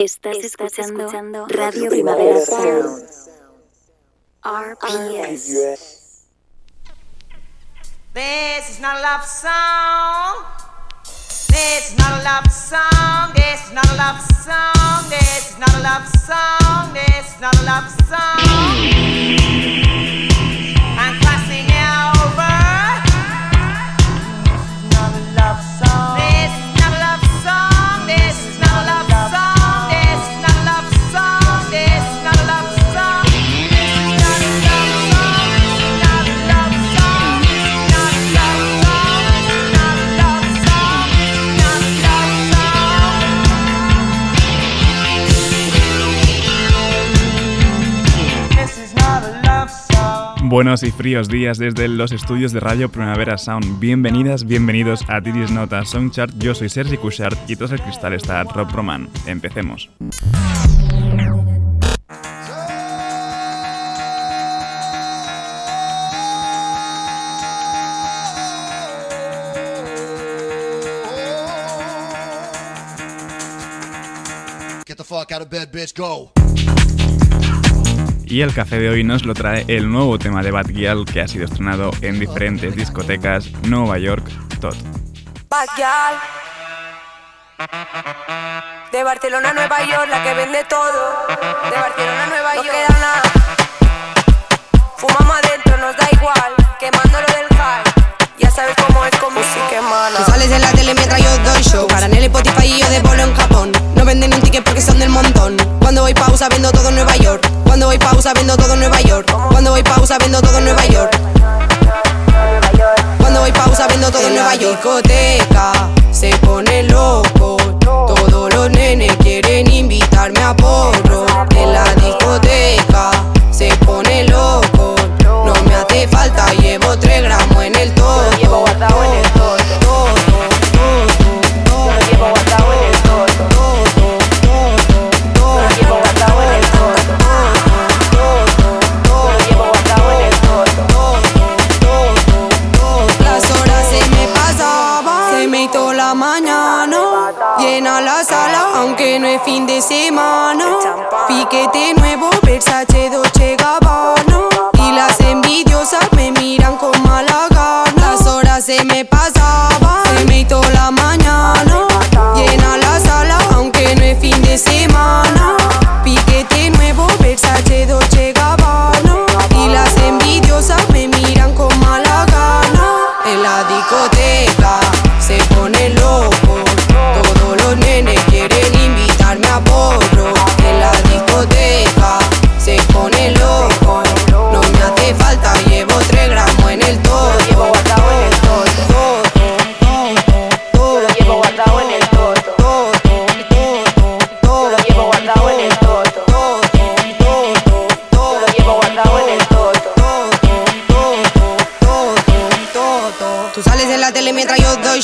Estás, escuchando, Radio Primavera Sound. RPS. This is not a love song. This is not a love song. This is not a love song. This is not a love song. This is not a love song. Buenos y fríos días desde los estudios de Radio Primavera Sound. Bienvenidas, bienvenidos a Tiris Nota Songchart. Yo soy Sergi Cushart y tras el cristal está Rob Roman. Empecemos. Get the fuck out of bed, bitch, go. Y el café de hoy nos lo trae el nuevo tema de Bad Gyal que ha sido estrenado en diferentes discotecas Nueva York, Tot. Bad Gyal De Barcelona a Nueva York, la que vende todo. De Barcelona a Nueva York. No queda nada. Fumamos adentro, nos da igual. Quemándolo del high. Ya sabes cómo es con música mala. Tú sales en la tele mientras yo doy show. Para en el Spotify y yo de bolo en Japón. No venden un ticket porque son del montón. Cuando voy pausa vendo todo en Nueva York. Cuando voy pausa vendo todo en Nueva York. Cuando voy pausa vendo todo en Nueva York. Cuando voy pausa vendo todo en Nueva York. discoteca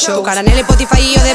mientras yo doy show. Cara en el Spotify y yo de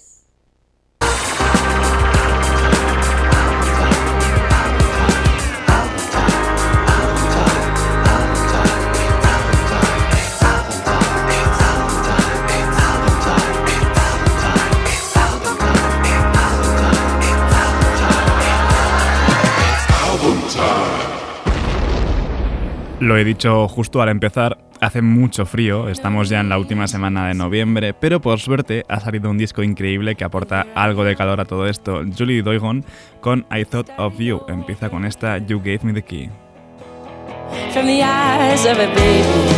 Lo he dicho justo al empezar, hace mucho frío, estamos ya en la última semana de noviembre, pero por suerte ha salido un disco increíble que aporta algo de calor a todo esto. Julie Doigon con I Thought of You empieza con esta You Gave Me the Key. From the eyes of a baby,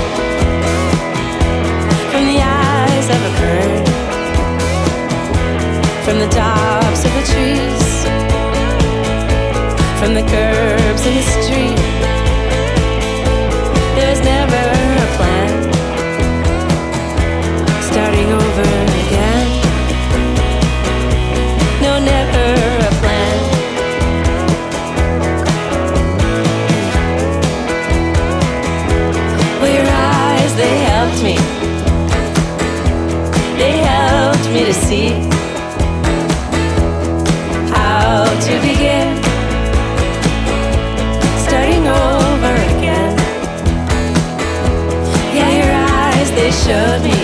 from the eyes of a bird, from the tops of the trees, from the curbs in the showed me.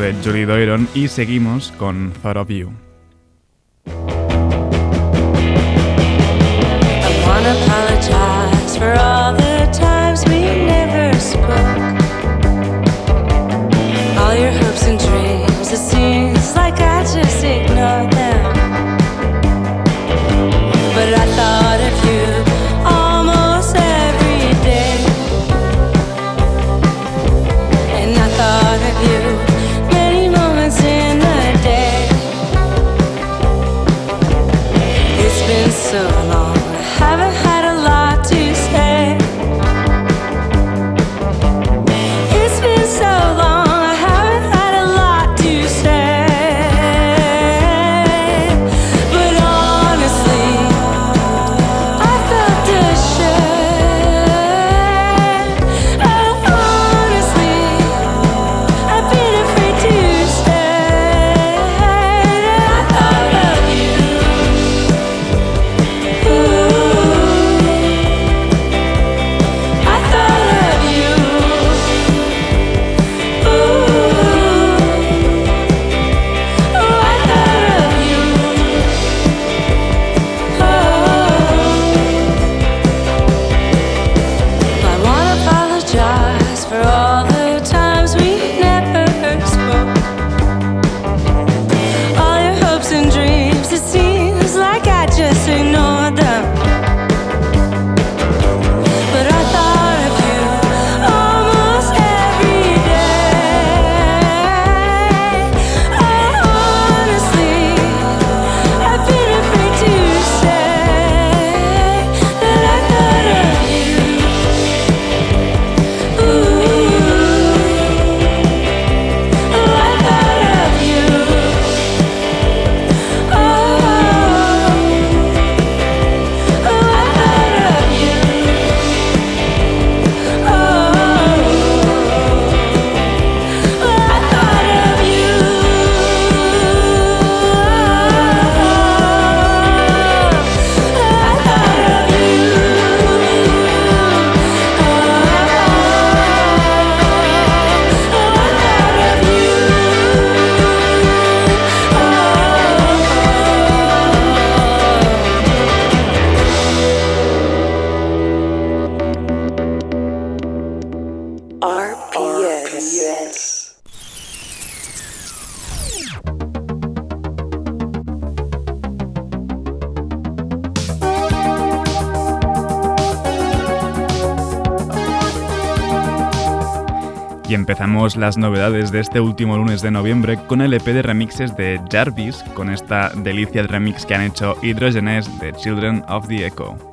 de Julie Doiron y seguimos con Thought of You. Empezamos las novedades de este último lunes de noviembre con el EP de remixes de Jarvis, con esta delicia de remix que han hecho Hydrogenes de Children of the Echo.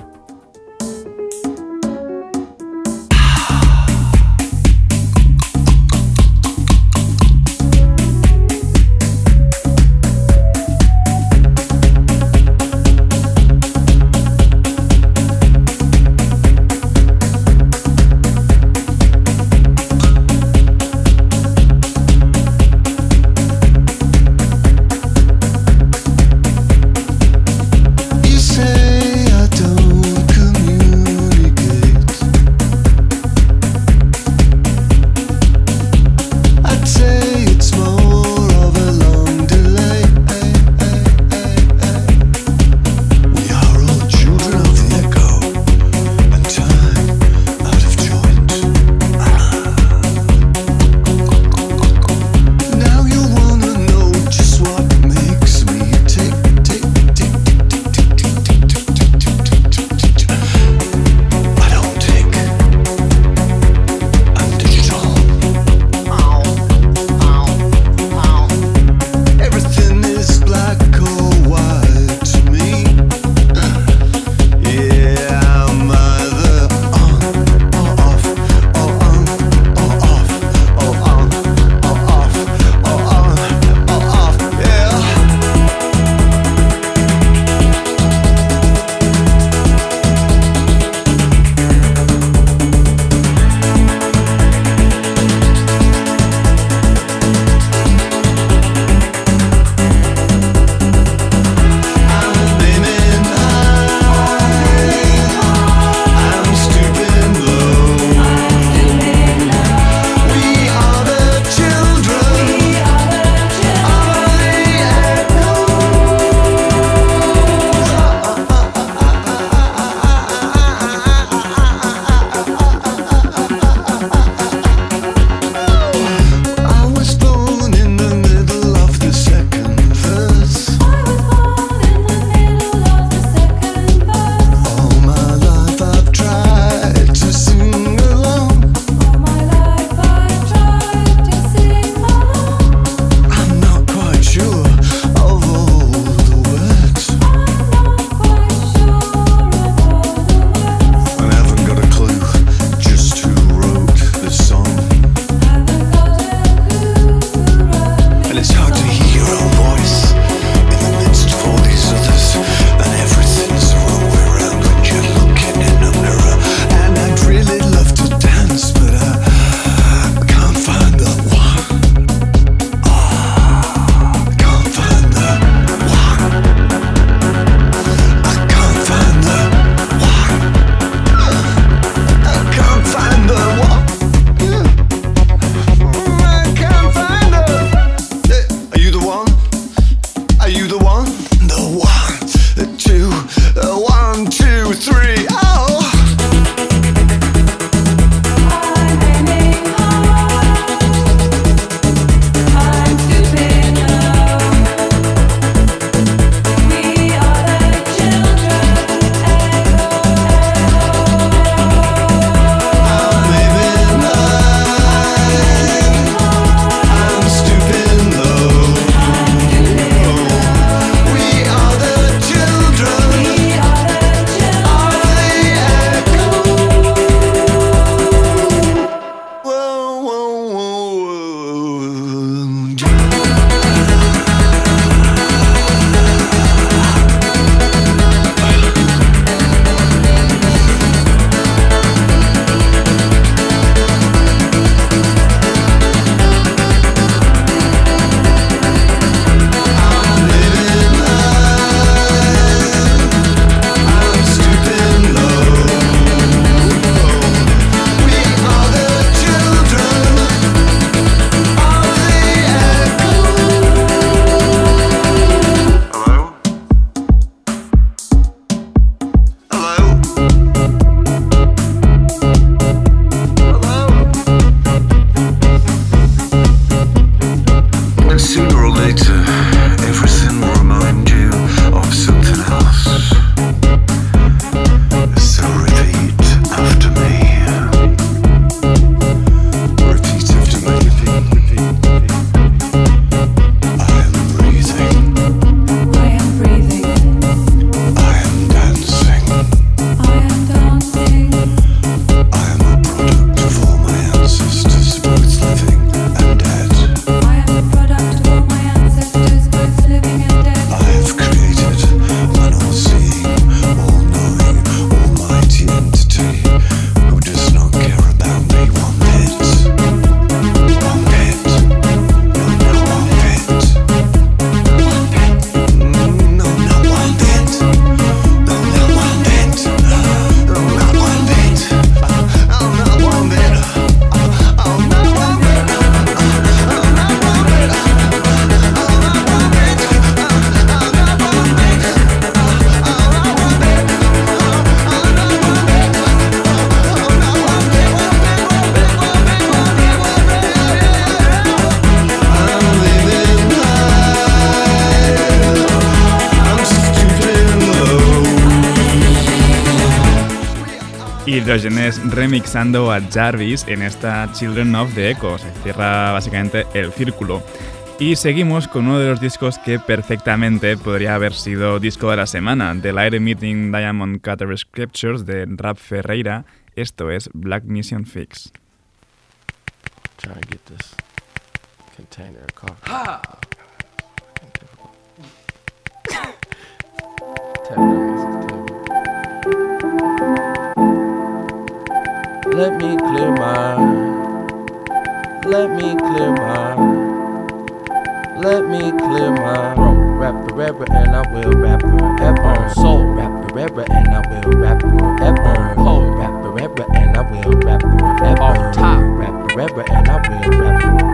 Hidrogenes remixando a Jarvis en esta Children of the Echo. Se cierra básicamente el círculo. Y seguimos con uno de los discos que perfectamente podría haber sido disco de la semana, The Light Meeting Diamond Cutter Scriptures de Rap Ferreira. Esto es Black Mission Fix. Let me clear my. Let me clear my. Let me clear my throat. Rap forever and I will rap forever. Soul rap forever and I will rap forever. Hold rap forever and I will rap forever. Off top rap forever and I will rap forever.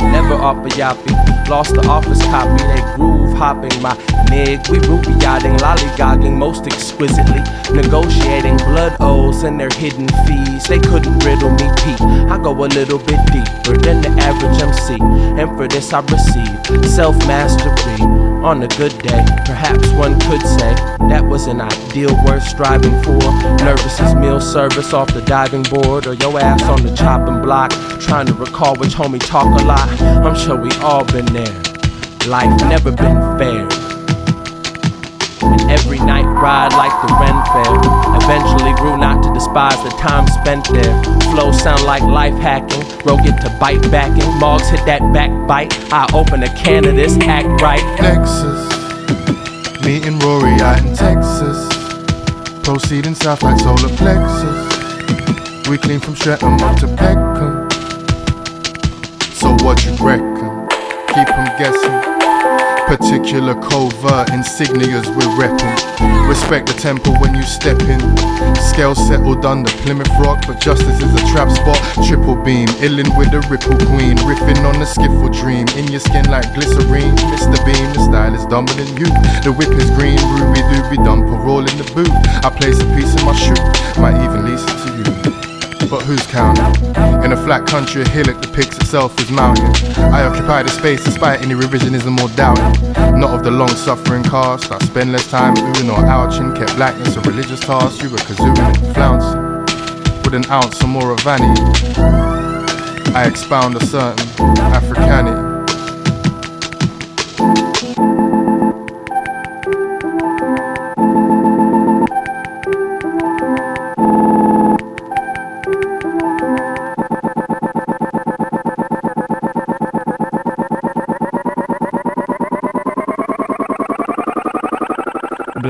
Never off a yappy. Lost the office copy. They groove hopping my nig. We ruby yachting, lollygogging most exquisitely. Negotiating blood oaths and their hidden fees. They couldn't riddle me Pete. I go a little bit deeper than the average MC. And for this I receive self mastery. On a good day, perhaps one could say that was an ideal worth striving for. Nervous as meal service off the diving board, or your ass on the chopping block, trying to recall which homie talk a lot. I'm sure we all been there. Life never been fair. And every night ride like the Ren Fair. Eventually grew not to despise the time spent there. Flow sound like life hacking. Ro get to bite backing. Mogs hit that back bite. I open a can of this, act right. Texas. Meeting Rory out in Texas. Proceeding south like solar plexus. We clean from Streatham up to Peckham. So what you reckon? Keep Keep 'em guessing. Particular covert insignias we're repping. Respect the temple when you step in. Scale settled under Plymouth Rock, but justice is a trap spot. Triple beam, illin with the ripple queen. Riffing on the skiffle dream. In your skin like glycerine. Mr. Beam, the style is dumber than you. The whip is green, ruby dooby dumper, roll in the boot. I place a piece in my shoe, might even lease it to you. But who's counting? In a flat country, a hillock depicts itself as mountain. I occupy the space despite any revisionism or doubting. Not of the long suffering cast. I spend less time oohing or ouching. Kept blackness a religious task. You were kazooing and flouncing. With an ounce or more of vanity. I expound a certain Africanity.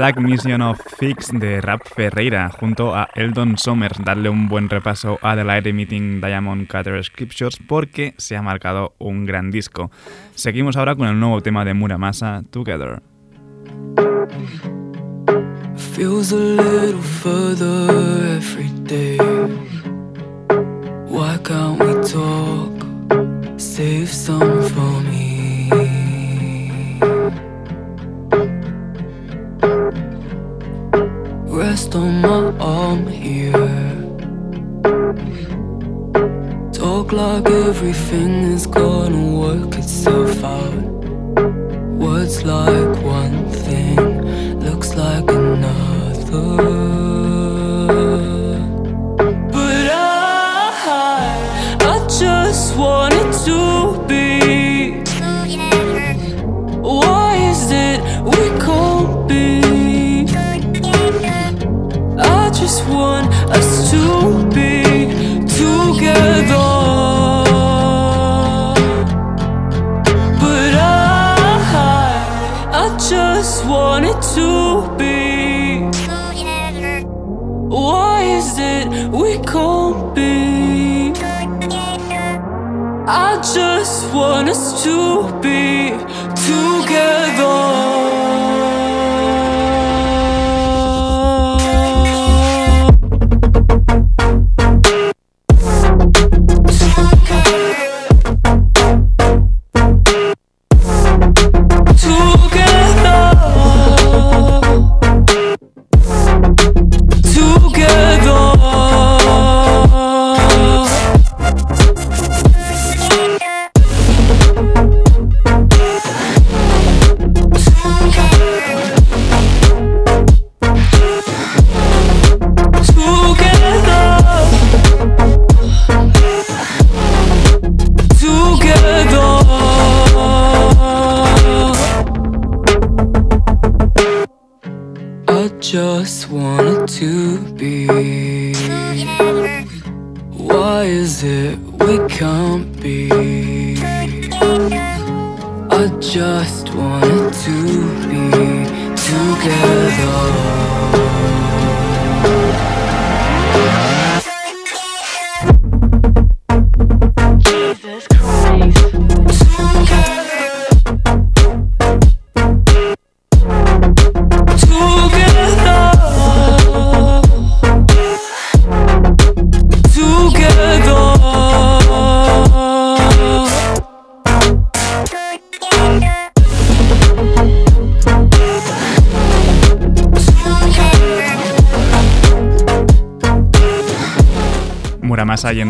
Black Mission of Fix de Rap Ferreira junto a Eldon Somers. Darle un buen repaso a The Light Emitting Diamond Cutter Scriptures porque se ha marcado un gran disco. Seguimos ahora con el nuevo tema de Muramasa, Together. feels a little further every day. Why can't we talk? Save some on my arm here. Talk like everything is gonna work itself out. Words like want us to be together.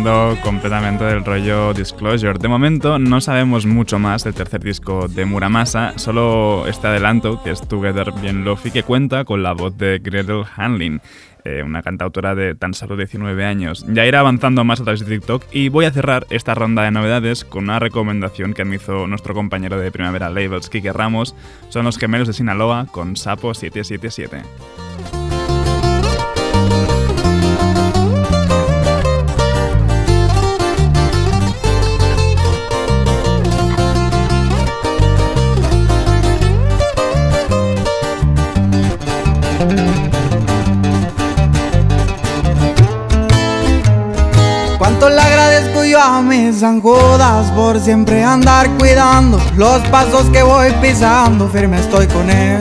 Completamente del rollo Disclosure. De momento no sabemos mucho más del tercer disco de Muramasa, solo este adelanto, que es Together Bien Lofi, que cuenta con la voz de Gretel Hanlin, eh, una cantautora de tan solo 19 años. Ya irá avanzando más a través de TikTok y voy a cerrar esta ronda de novedades con una recomendación que me hizo nuestro compañero de Primavera Labels, Kike Ramos. Son los gemelos de Sinaloa con Sapo 777. A mis zanjudas por siempre andar cuidando los pasos que voy pisando, firme estoy con él.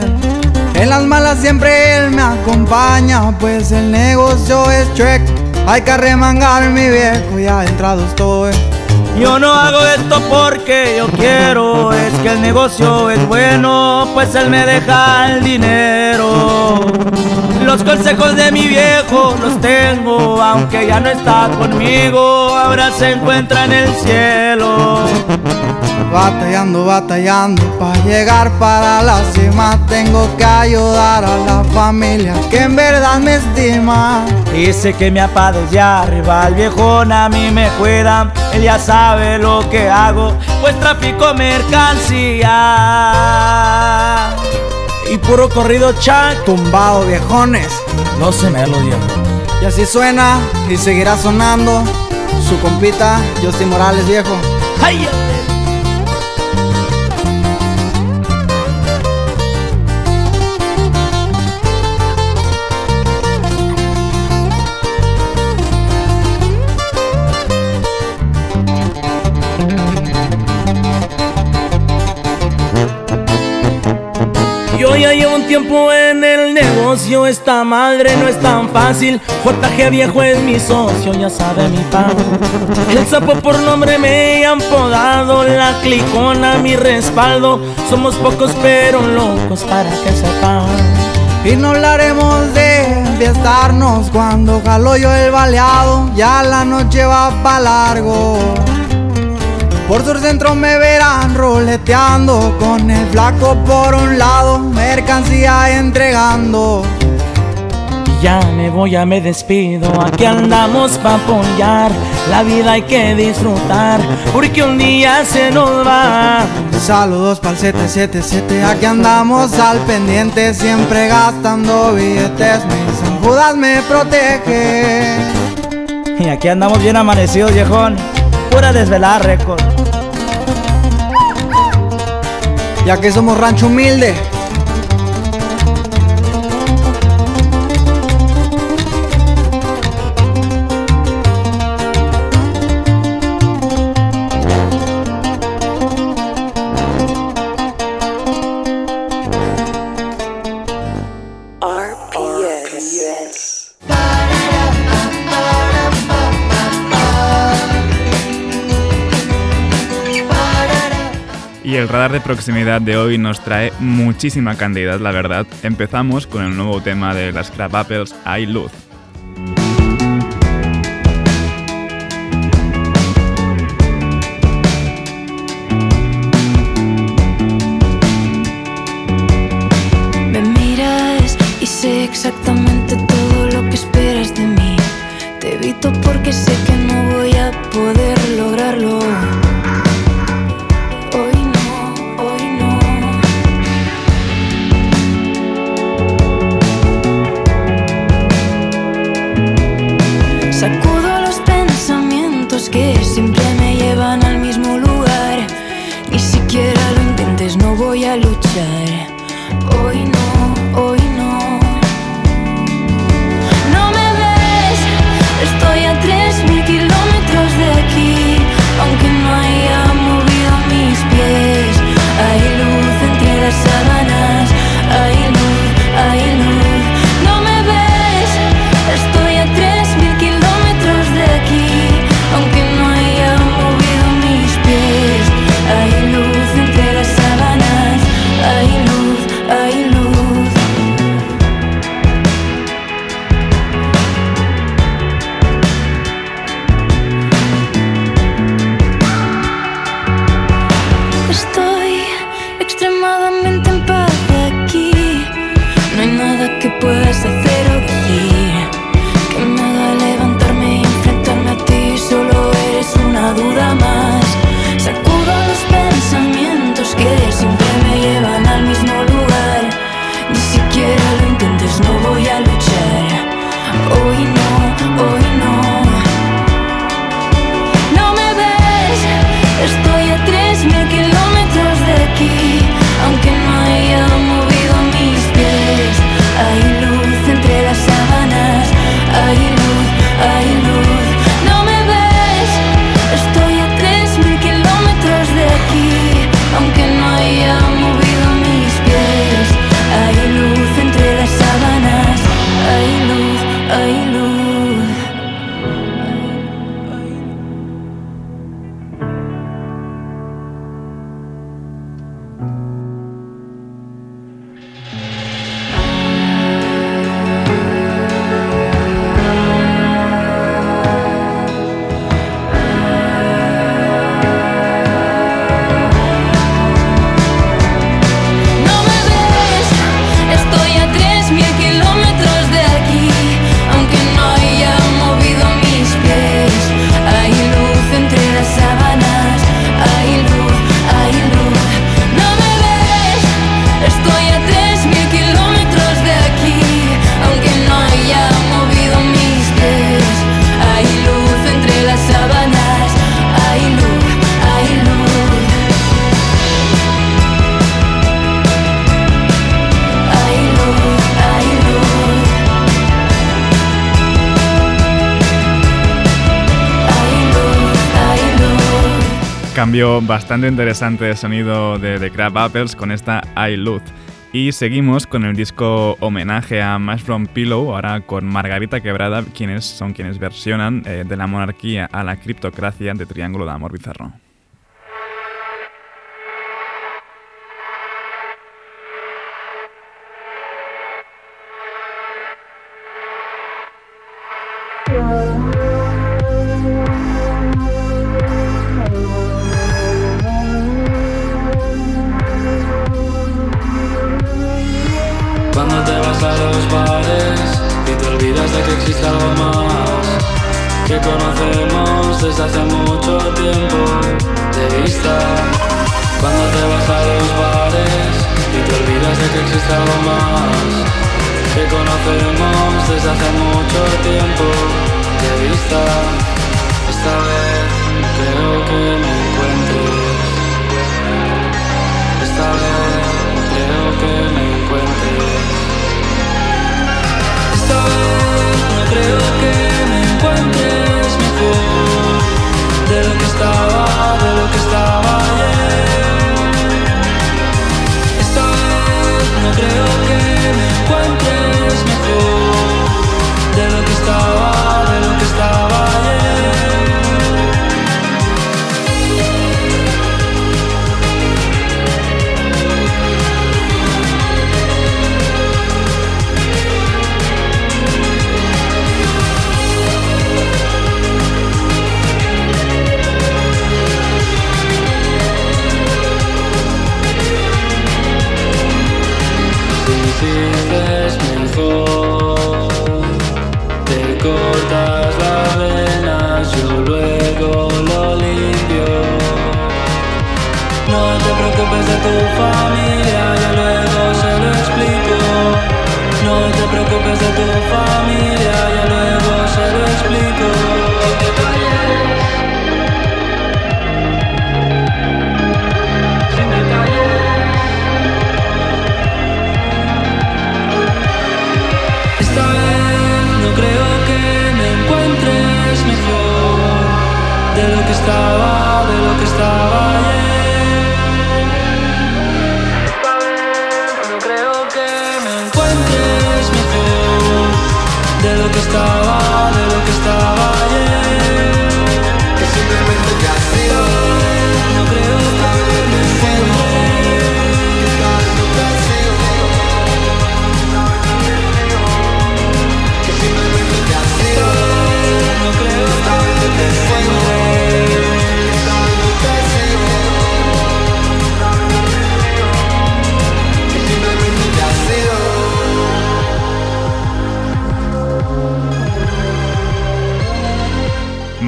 En las malas siempre él me acompaña, pues el negocio es check. Hay que arremangar mi viejo, ya entrado estoy. Yo no hago esto porque yo quiero, es que el negocio es bueno, pues él me deja el dinero. Los consejos de mi viejo los tengo, aunque ya no está conmigo, ahora se encuentra en el cielo. Batallando, batallando, para llegar para la cima tengo que ayudar a la familia que en verdad me estima. Dice que mi papá desde arriba, el viejón a mí me cuida, él ya sabe lo que hago, pues trafico mercancía. Y puro corrido chat, Tumbado viejones, no se me lo viejo. y así suena y seguirá sonando. Su compita, Justin Morales viejo. ¡Ay! Yo ya llevo un tiempo en el negocio, esta madre no es tan fácil. JG viejo es mi socio, ya sabe mi padre. El sapo por nombre me han podado, la clicona mi respaldo. Somos pocos pero locos para que sepan. Y no hablaremos de enfiestarnos cuando jalo yo el baleado, ya la noche va pa' largo. Por sus centros me verán roleteando con el flaco por un lado, mercancía entregando. Ya me voy, ya me despido, aquí andamos para apoyar, la vida hay que disfrutar, porque un día se nos va. Saludos para el 777, aquí andamos al pendiente, siempre gastando billetes, mis Judas me protege. Y aquí andamos bien amanecidos, viejón ahora desvelada récord. Ya que somos rancho humilde, Y el radar de proximidad de hoy nos trae muchísima cantidad, la verdad. Empezamos con el nuevo tema de las Crab Apples, Hay Luz. luchar. cambio bastante interesante de sonido de The Crab Apples con esta I Y seguimos con el disco homenaje a Mash From Pillow, ahora con Margarita Quebrada, quienes son quienes versionan eh, de la monarquía a la criptocracia de Triángulo de Amor Bizarro.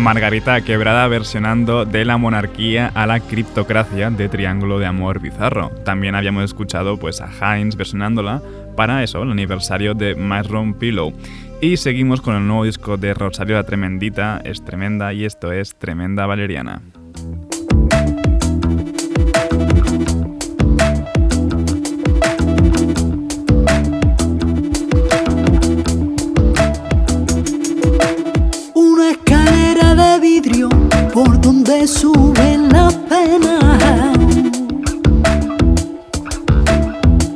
Margarita Quebrada versionando de la monarquía a la criptocracia de Triángulo de Amor Bizarro. También habíamos escuchado pues, a Heinz versionándola para eso, el aniversario de Marron Pillow. Y seguimos con el nuevo disco de Rosario la Tremendita, es tremenda y esto es Tremenda Valeriana. se sube la pena.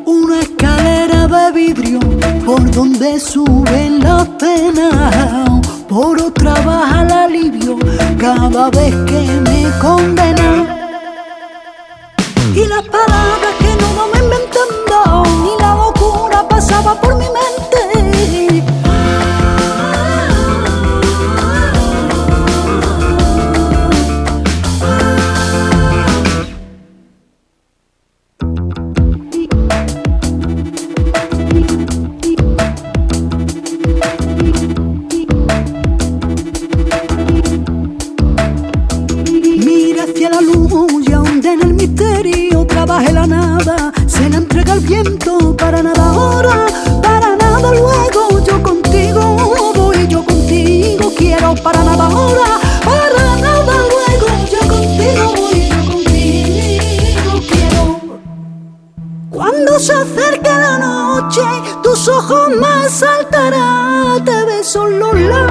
Una escalera de vidrio por donde sube la pena. Por otra baja el alivio cada vez que me condena. Y las palabras que no me inventando, ni la locura pasaba por mi mente. se acerca la noche, tus ojos más saltarán, te beso los labios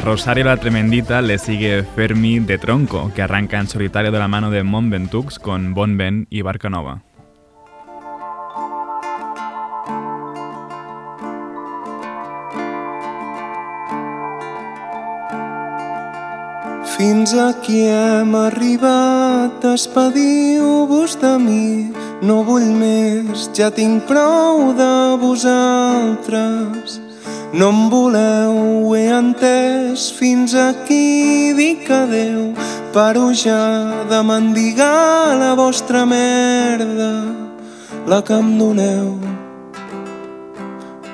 Rosario la Tremendita le sigue Fermi de Tronco, que arranca en solitario de la mano de Mont Ventoux con Bon Ben y Barca Nova. Fins aquí hem arribat, despediu-vos de mi, no vull més, ja tinc prou de vosaltres. No em voleu, ho he entès, fins aquí dic adeu, paro ja de mendigar la vostra merda, la que em doneu.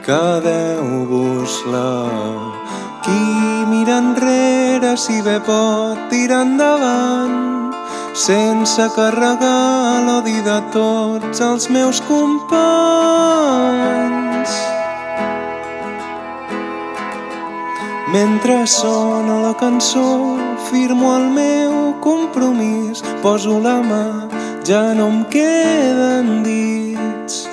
Quedeu-vos-la. Qui mira enrere si bé pot tirar endavant sense carregar l'odi de tots els meus companys. Mentre sona la cançó, firmo el meu compromís, poso la mà, ja no em queden dits.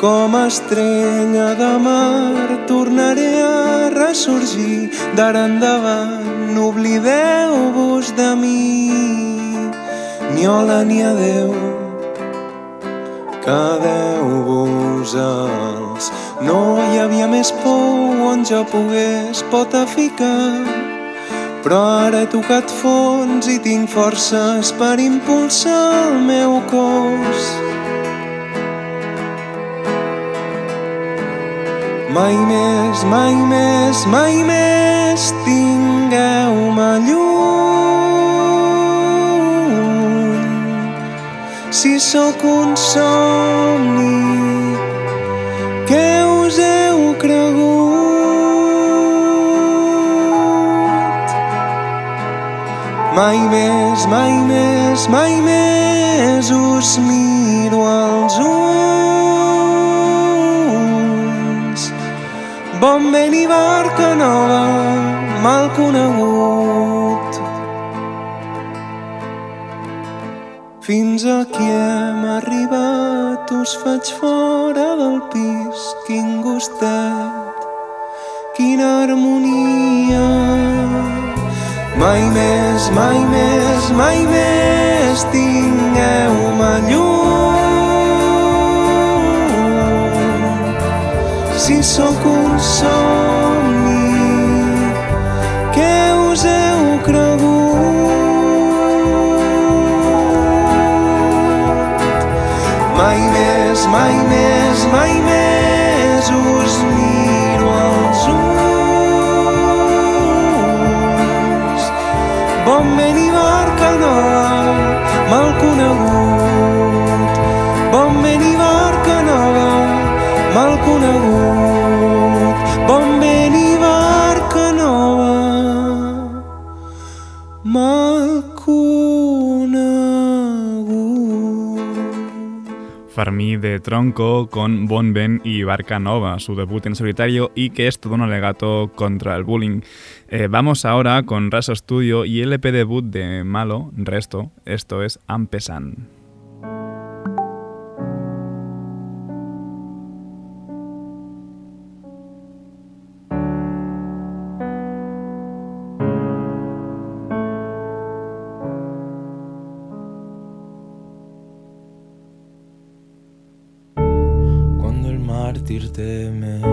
Com estrella de mar tornaré a ressorgir d'ara endavant. No oblideu-vos de mi, ni hola ni adeu. Quedeu-vos-els. No hi havia més pou on jo pogués pota ficar. Però ara he tocat fons i tinc forces per impulsar el meu cos. Mai més, mai més, mai més tingueu-me lluny. Si sóc un somni, Mai més, mai més, mai més us miro als ulls. Bon vent i barca nova, mal conegut. Fins aquí hem arribat, us faig fora del pis, quin gustet, quina harmonia. Mai més, mai més, mai més tingueu-me lluny. Si sóc un somni, Fermí de Tronco con Bon Ben y Barca Nova, su debut en solitario y que es todo un alegato contra el bullying. Eh, vamos ahora con Raso Studio y el EP debut de Malo, Resto, esto es Ampesan. elde?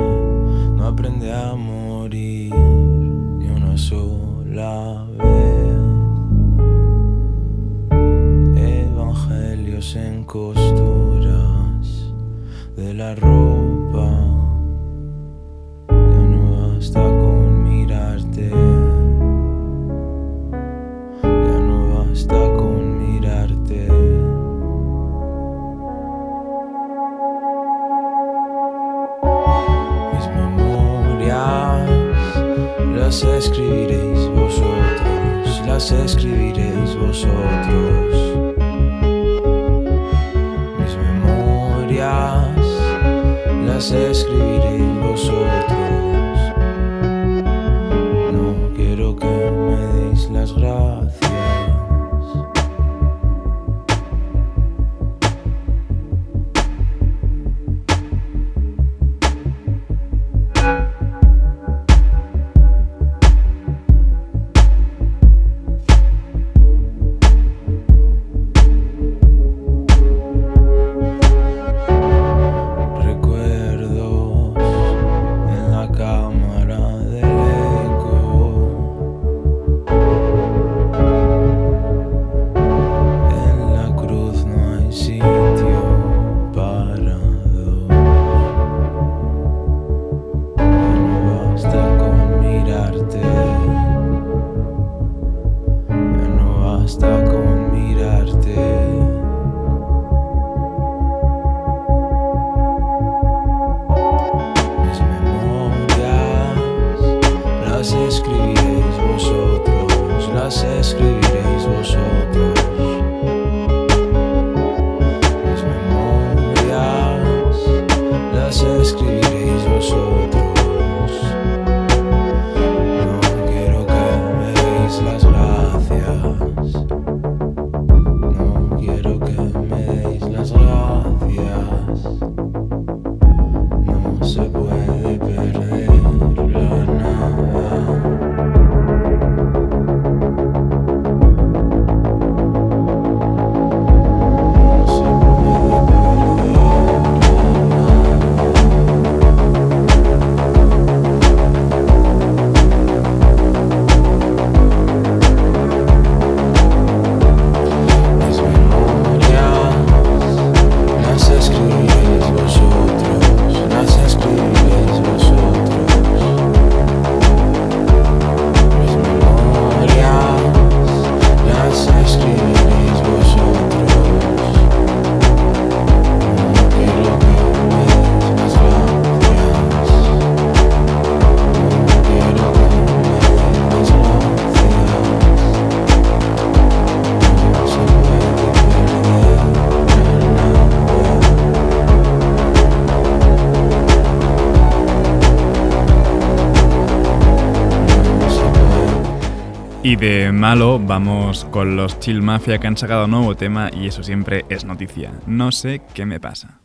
Y de malo vamos con los Chill Mafia que han sacado nuevo tema y eso siempre es noticia. No sé qué me pasa.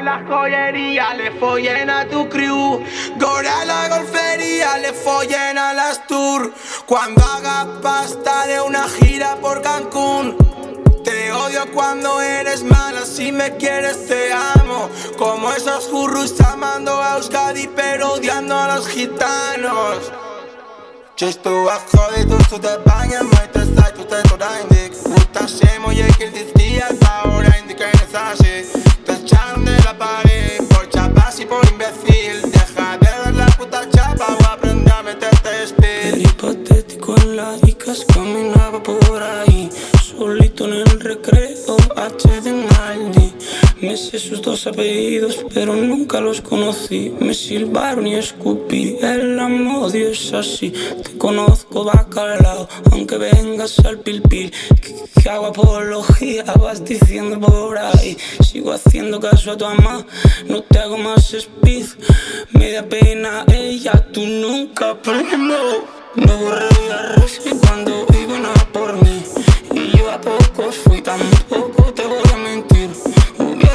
Gora la joyería, le follen a tu crew. Gora la golfería, le follen a las tour. Cuando haga pasta de una gira por Cancún. Te odio cuando eres mala, si me quieres te amo. Como esos gurus amando a Euskadi, pero odiando a los gitanos. Cześć tu wchodzi, tu tu te banie, maj te staj, tu te to dajnik Uta echaron de la pared, por chapas y por imbécil Deja de dar la puta chapa o aprende a meterte speed El hipotético en la ICAS caminaba por ahí, solito en el recreo, H de Maldi. Me sé sus dos apellidos, pero nunca los conocí. Me silbaron y escupí. El amodio es así. Te conozco bacalao, aunque vengas al pilpil. Que, que hago apología, vas diciendo por ahí. Sigo haciendo caso a tu mamá, no te hago más speed. Me da pena ella, tú nunca primo. Me borré y cuando iban a por mí. Y yo a poco fui, tampoco te voy a mentir.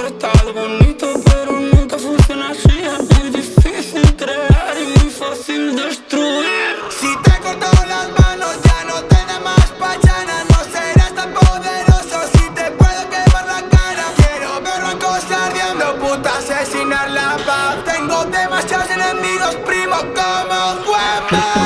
Estado bonito, pero nunca funciona así. Es muy difícil crear y muy fácil destruir. Si te he cortado las manos ya no te da más pachana. No serás tan poderoso si te puedo quemar la cara. Quiero ver blancos ardiendo, puta asesinar la paz. Tengo demasiados enemigos, primo, como huevos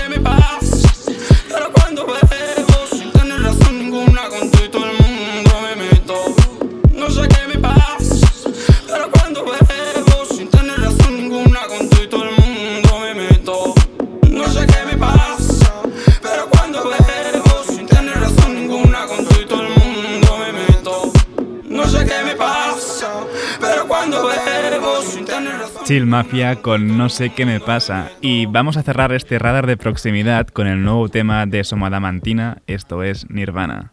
Chill Mafia con No sé qué me pasa. Y vamos a cerrar este radar de proximidad con el nuevo tema de Somadamantina, esto es Nirvana.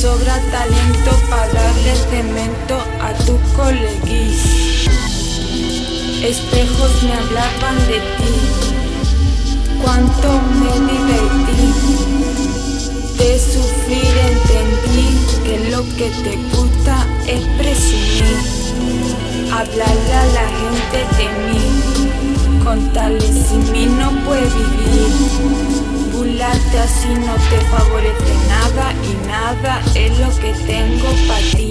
Sobra talento para darle cemento a tu coleguis. Espejos me hablaban de ti, cuánto me divertí. De sufrir entendí que lo que te gusta es presumir, hablarle a la gente de mí, contarle si mí no puede vivir, burlarte así no te favorece nada y nada es lo que tengo para ti.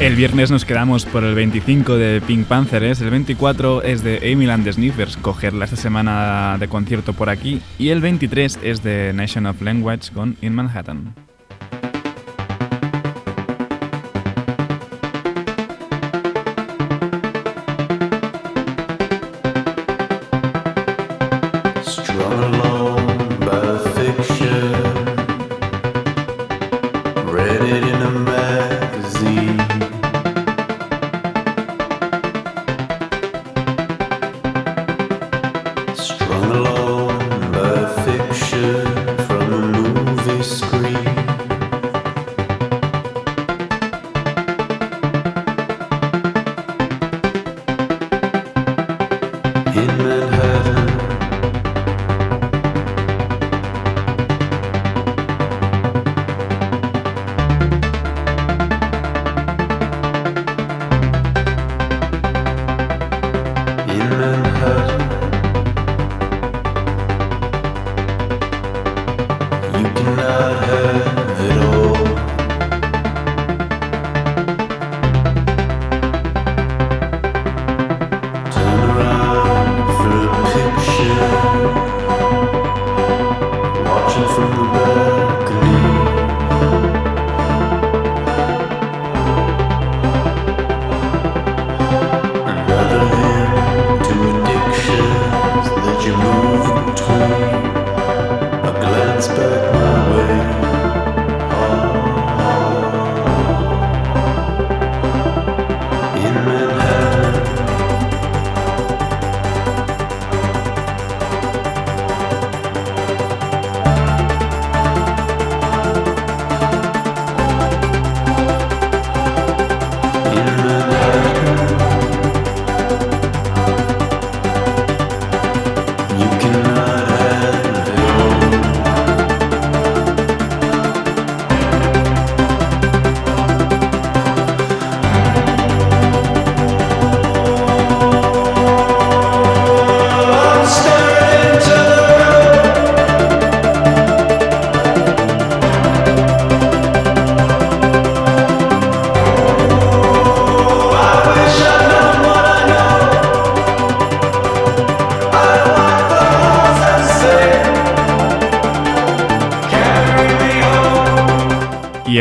El viernes nos quedamos por el 25 de Pink Panthers, el 24 es de Emil and the Sniffers, cogerla esta semana de concierto por aquí, y el 23 es de Nation of Language con In Manhattan.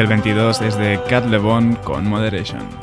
el 22 es de Cat Lebon con Moderation.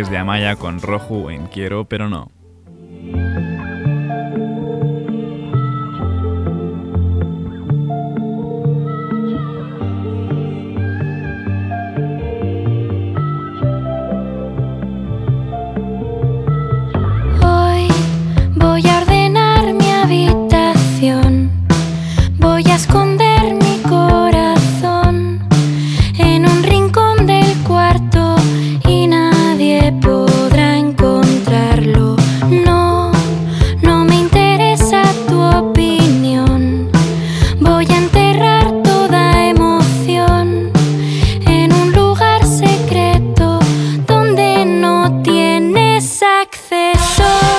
es de Amaya con Rojo show.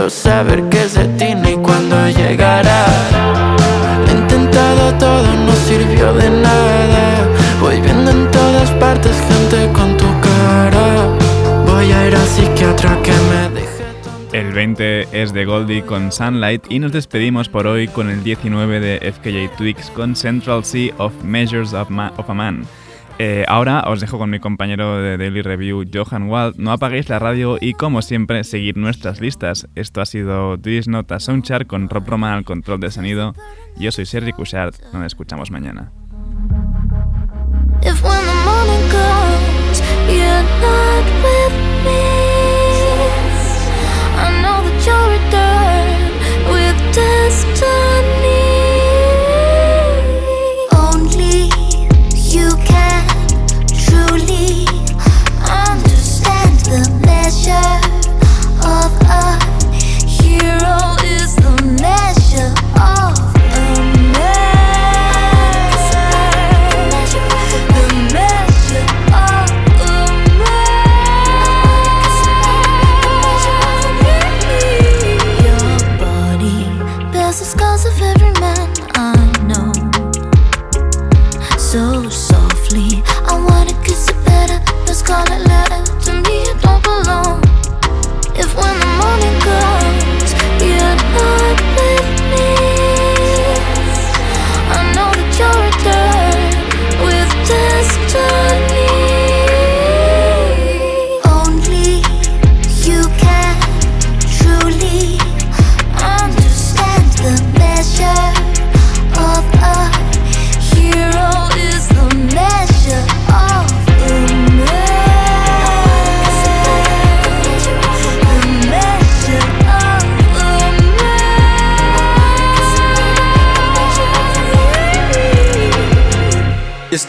Quiero saber qué se tiene y cuándo llegará. He intentado todo, no sirvió de nada. Voy viendo en todas partes gente con tu cara. Voy a ir al psiquiatra que me deje. El 20 es de Goldie con Sunlight y nos despedimos por hoy con el 19 de FKJ Twigs con Central Sea of Measures of, Ma of a Man. Eh, ahora os dejo con mi compañero de Daily Review, Johan Wald. No apaguéis la radio y, como siempre, seguid nuestras listas. Esto ha sido This Not a Soundchart con Rob Roman al control de sonido. Yo soy Sergi Cushart. Nos escuchamos mañana.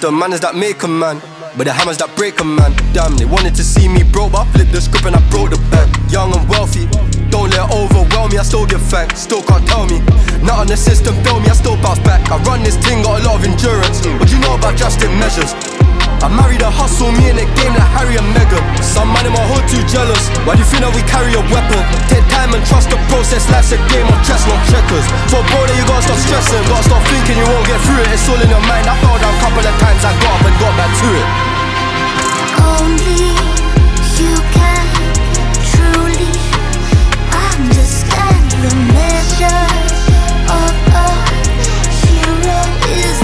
The manners that make a man, but the hammers that break a man. Damn, they wanted to see me broke, but I flipped the script and I broke the bank. Young and wealthy, don't let it overwhelm me. I still give thanks, still can't tell me. Not on the system, fail me, I still bounce back. I run this thing, got a lot of endurance. What you know about drastic measures? I married a hustle, me in a game like Harry and Meghan. Some man in my hood too jealous. Why do you think that we carry a weapon? Take time and trust the process. Life's a game of chess, not checkers. For bro, that you gotta stop stressing, gotta stop thinking you won't get through it. It's all in your mind. I fell down a couple of times, I got up and got back to it. Only you can truly understand the measure of a hero is.